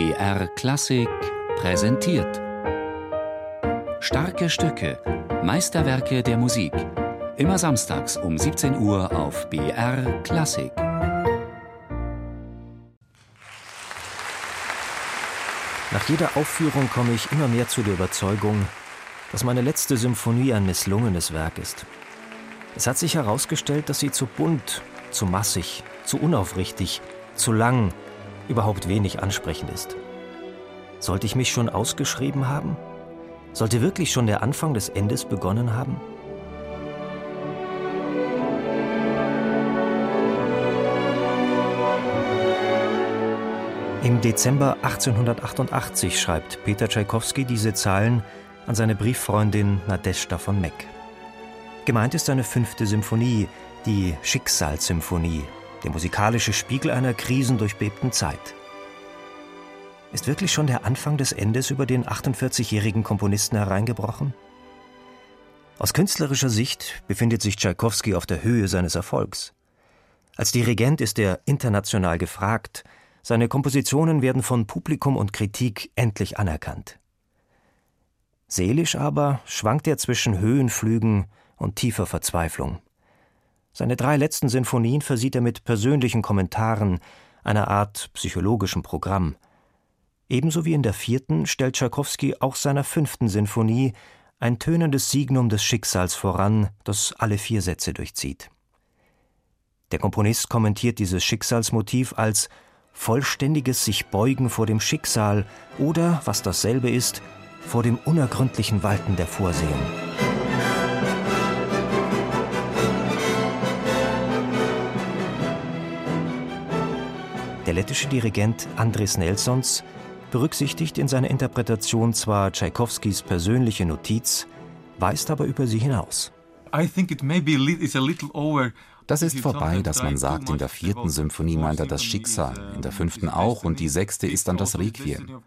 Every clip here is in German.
BR Klassik präsentiert. Starke Stücke, Meisterwerke der Musik. Immer samstags um 17 Uhr auf BR Klassik. Nach jeder Aufführung komme ich immer mehr zu der Überzeugung, dass meine letzte Symphonie ein misslungenes Werk ist. Es hat sich herausgestellt, dass sie zu bunt, zu massig, zu unaufrichtig, zu lang, überhaupt wenig ansprechend ist. Sollte ich mich schon ausgeschrieben haben? Sollte wirklich schon der Anfang des Endes begonnen haben? Im Dezember 1888 schreibt Peter Tschaikowski diese Zeilen an seine Brieffreundin Nadeshda von Meck. Gemeint ist seine fünfte Symphonie, die Schicksalssymphonie, der musikalische Spiegel einer krisendurchbebten Zeit. Ist wirklich schon der Anfang des Endes über den 48-jährigen Komponisten hereingebrochen? Aus künstlerischer Sicht befindet sich Tschaikowski auf der Höhe seines Erfolgs. Als Dirigent ist er international gefragt, seine Kompositionen werden von Publikum und Kritik endlich anerkannt. Seelisch aber schwankt er zwischen Höhenflügen und tiefer Verzweiflung. Seine drei letzten Sinfonien versieht er mit persönlichen Kommentaren, einer Art psychologischem Programm. Ebenso wie in der vierten stellt Tschaikowski auch seiner fünften Sinfonie ein tönendes Signum des Schicksals voran, das alle vier Sätze durchzieht. Der Komponist kommentiert dieses Schicksalsmotiv als vollständiges sich beugen vor dem Schicksal oder, was dasselbe ist, vor dem unergründlichen Walten der Vorsehung. Lettische Dirigent Andres Nelsons berücksichtigt in seiner Interpretation zwar Tschaikowskis persönliche Notiz, weist aber über sie hinaus. I think it maybe is a little over das ist vorbei, dass man sagt, in der vierten Symphonie meint er das Schicksal, in der fünften auch und die sechste ist dann das Requiem.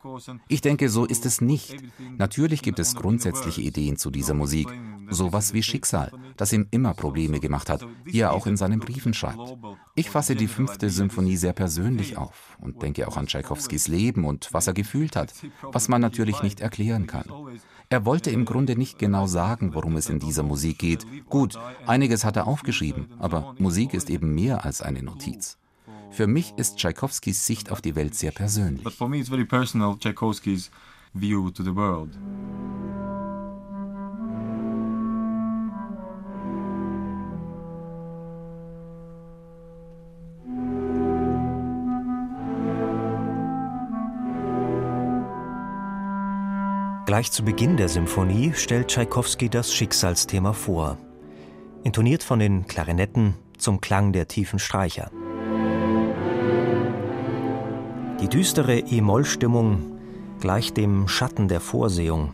Ich denke, so ist es nicht. Natürlich gibt es grundsätzliche Ideen zu dieser Musik, sowas wie Schicksal, das ihm immer Probleme gemacht hat, wie er auch in seinen Briefen schreibt. Ich fasse die fünfte Symphonie sehr persönlich auf und denke auch an Tschaikowskis Leben und was er gefühlt hat, was man natürlich nicht erklären kann. Er wollte im Grunde nicht genau sagen, worum es in dieser Musik geht. Gut, einiges hat er aufgeschrieben, aber Musik ist eben mehr als eine Notiz. Für mich ist Tschaikowskis Sicht auf die Welt sehr persönlich. Gleich zu Beginn der Symphonie stellt Tschaikowski das Schicksalsthema vor, intoniert von den Klarinetten zum Klang der tiefen Streicher. Die düstere E-Moll-Stimmung gleicht dem Schatten der Vorsehung.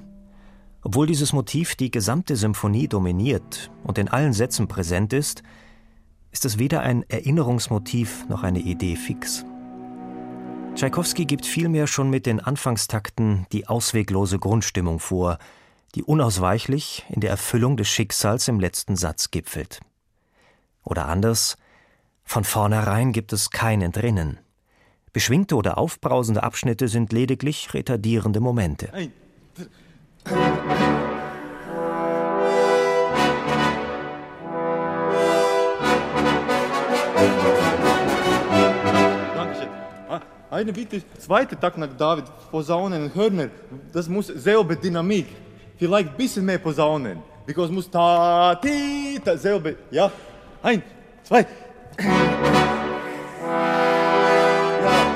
Obwohl dieses Motiv die gesamte Symphonie dominiert und in allen Sätzen präsent ist, ist es weder ein Erinnerungsmotiv noch eine Idee fix. Tschaikowski gibt vielmehr schon mit den Anfangstakten die ausweglose Grundstimmung vor, die unausweichlich in der Erfüllung des Schicksals im letzten Satz gipfelt. Oder anders, von vornherein gibt es kein Entrinnen. Beschwingte oder aufbrausende Abschnitte sind lediglich retardierende Momente. Eine Bitte, zweiter Tag nach David, Posaunen und Hörner, das muss selbe Dynamik. Vielleicht ein bisschen mehr Posaunen. Because muss ta, ti, ta, selbe, ja? Ein, zwei. Ja,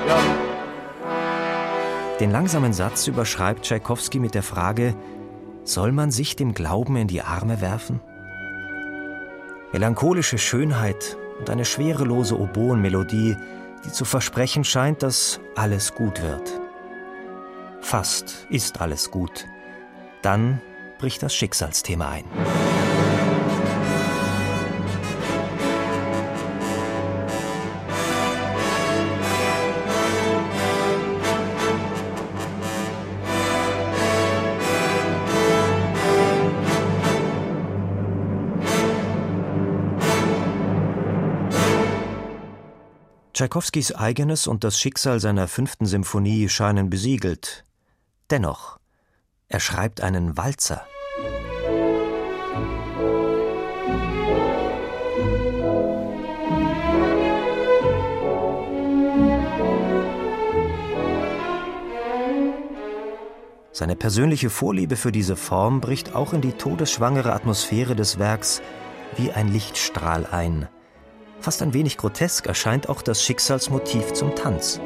ja. Den langsamen Satz überschreibt Tschaikowski mit der Frage, soll man sich dem Glauben in die Arme werfen? Melancholische Schönheit und eine schwerelose Oboenmelodie die zu versprechen scheint, dass alles gut wird. Fast ist alles gut. Dann bricht das Schicksalsthema ein. Tschaikowskis eigenes und das Schicksal seiner fünften Symphonie scheinen besiegelt. Dennoch, er schreibt einen Walzer. Seine persönliche Vorliebe für diese Form bricht auch in die todesschwangere Atmosphäre des Werks wie ein Lichtstrahl ein. Fast ein wenig grotesk erscheint auch das Schicksalsmotiv zum Tanz.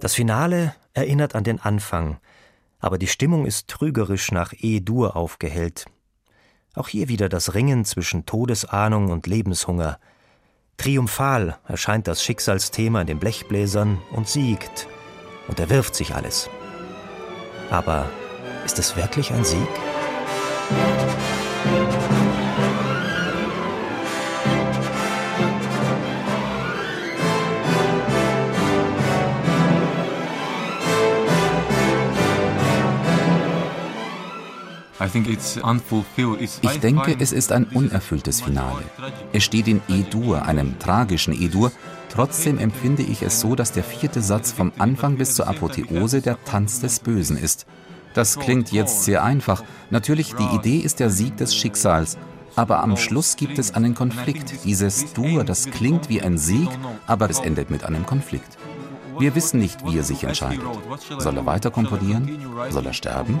Das Finale erinnert an den Anfang, aber die Stimmung ist trügerisch nach E-Dur aufgehellt. Auch hier wieder das Ringen zwischen Todesahnung und Lebenshunger. Triumphal erscheint das Schicksalsthema in den Blechbläsern und siegt und erwirft sich alles. Aber ist es wirklich ein Sieg? Ich denke, es ist ein unerfülltes Finale. Es steht in E-Dur, einem tragischen E-Dur. Trotzdem empfinde ich es so, dass der vierte Satz vom Anfang bis zur Apotheose der Tanz des Bösen ist. Das klingt jetzt sehr einfach. Natürlich, die Idee ist der Sieg des Schicksals. Aber am Schluss gibt es einen Konflikt. Dieses Dur, das klingt wie ein Sieg, aber es endet mit einem Konflikt. Wir wissen nicht, wie er sich entscheidet. Soll er weiter komponieren? Soll er sterben?